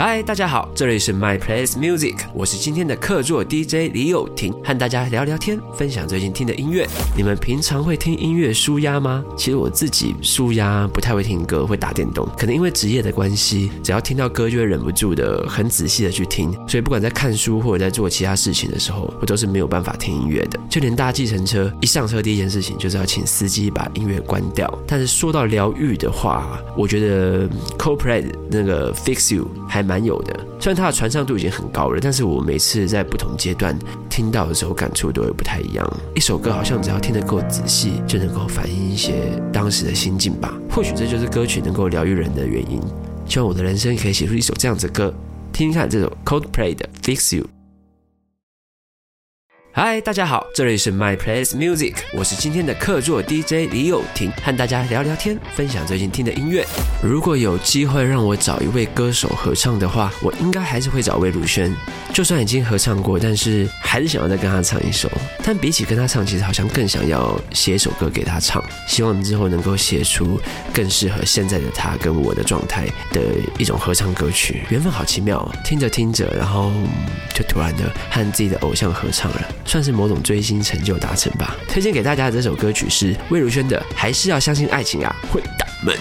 嗨，大家好，这里是 My Place Music，我是今天的客座 DJ 李友廷，和大家聊聊天，分享最近听的音乐。你们平常会听音乐舒压吗？其实我自己舒压不太会听歌，会打电动，可能因为职业的关系，只要听到歌就会忍不住的很仔细的去听，所以不管在看书或者在做其他事情的时候，我都是没有办法听音乐的。就连搭计程车，一上车第一件事情就是要请司机把音乐关掉。但是说到疗愈的话，我觉得 coplay 那个 Fix You 还。蛮有的，虽然它的传唱度已经很高了，但是我每次在不同阶段听到的时候，感触都会不太一样。一首歌好像只要听得够仔细，就能够反映一些当时的心境吧。或许这就是歌曲能够疗愈人的原因。希望我的人生可以写出一首这样子的歌，听听看这首 Coldplay 的 Fix You。嗨，大家好，这里是 My Place Music，我是今天的客座 DJ 李友廷，和大家聊聊天，分享最近听的音乐。如果有机会让我找一位歌手合唱的话，我应该还是会找魏如萱。就算已经合唱过，但是还是想要再跟他唱一首。但比起跟他唱，其实好像更想要写一首歌给他唱。希望之后能够写出更适合现在的他跟我的状态的一种合唱歌曲。缘分好奇妙，听着听着，然后就突然的和自己的偶像合唱了。算是某种追星成就达成吧。推荐给大家的这首歌曲是魏如萱的《还是要相信爱情啊，混蛋们》。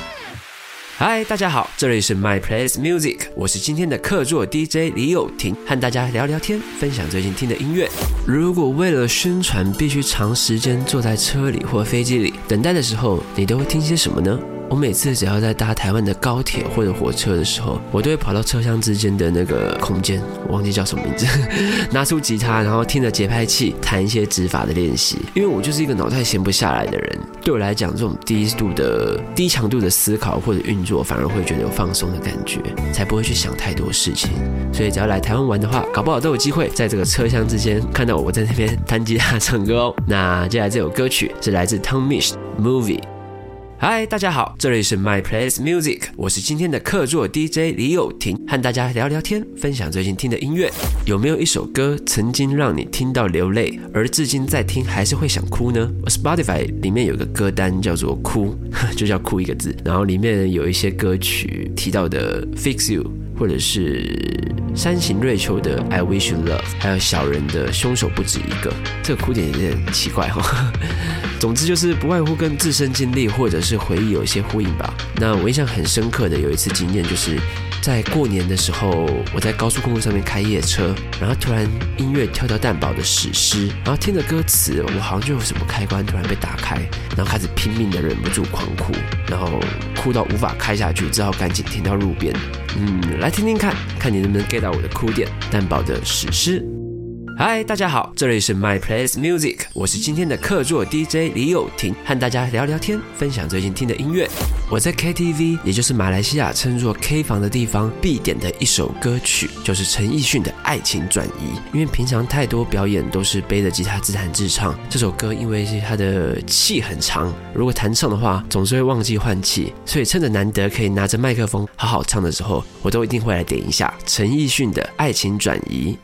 嗨，大家好，这里是 My Place Music，我是今天的客座 DJ 李友廷，和大家聊聊天，分享最近听的音乐。如果为了宣传必须长时间坐在车里或飞机里等待的时候，你都会听些什么呢？我每次只要在搭台湾的高铁或者火车的时候，我都会跑到车厢之间的那个空间，忘记叫什么名字，拿出吉他，然后听着节拍器弹一些指法的练习。因为我就是一个脑袋闲不下来的人，对我来讲，这种低度的、低强度的思考或者运作，反而会觉得有放松的感觉，才不会去想太多事情。所以只要来台湾玩的话，搞不好都有机会在这个车厢之间看到我在那边弹吉他唱歌哦。那接下来这首歌曲是来自 Tom Misch Movie。嗨，大家好，这里是 My Place Music，我是今天的客座 DJ 李友廷，和大家聊聊天，分享最近听的音乐。有没有一首歌曾经让你听到流泪，而至今在听还是会想哭呢？Spotify 里面有个歌单叫做“哭”，就叫“哭”一个字，然后里面有一些歌曲提到的 Fix You，或者是山形瑞秋的 I Wish You Love，还有小人的凶手不止一个。这个哭点有点奇怪哈。总之就是不外乎跟自身经历或者是回忆有一些呼应吧。那我印象很深刻的有一次经验，就是在过年的时候，我在高速公路上面开夜车，然后突然音乐跳到蛋堡的史诗，然后听着歌词，我好像就有什么开关突然被打开，然后开始拼命的忍不住狂哭，然后哭到无法开下去，只好赶紧停到路边。嗯，来听听看看你能不能 get 到我的哭点。蛋堡的史诗。嗨，大家好，这里是 My Place Music，我是今天的客座 DJ 李友廷，和大家聊聊天，分享最近听的音乐。我在 KTV，也就是马来西亚称作 K 房的地方，必点的一首歌曲就是陈奕迅的《爱情转移》。因为平常太多表演都是背着吉他自弹自唱，这首歌因为是它的气很长，如果弹唱的话总是会忘记换气，所以趁着难得可以拿着麦克风好好唱的时候，我都一定会来点一下陈奕迅的《爱情转移》。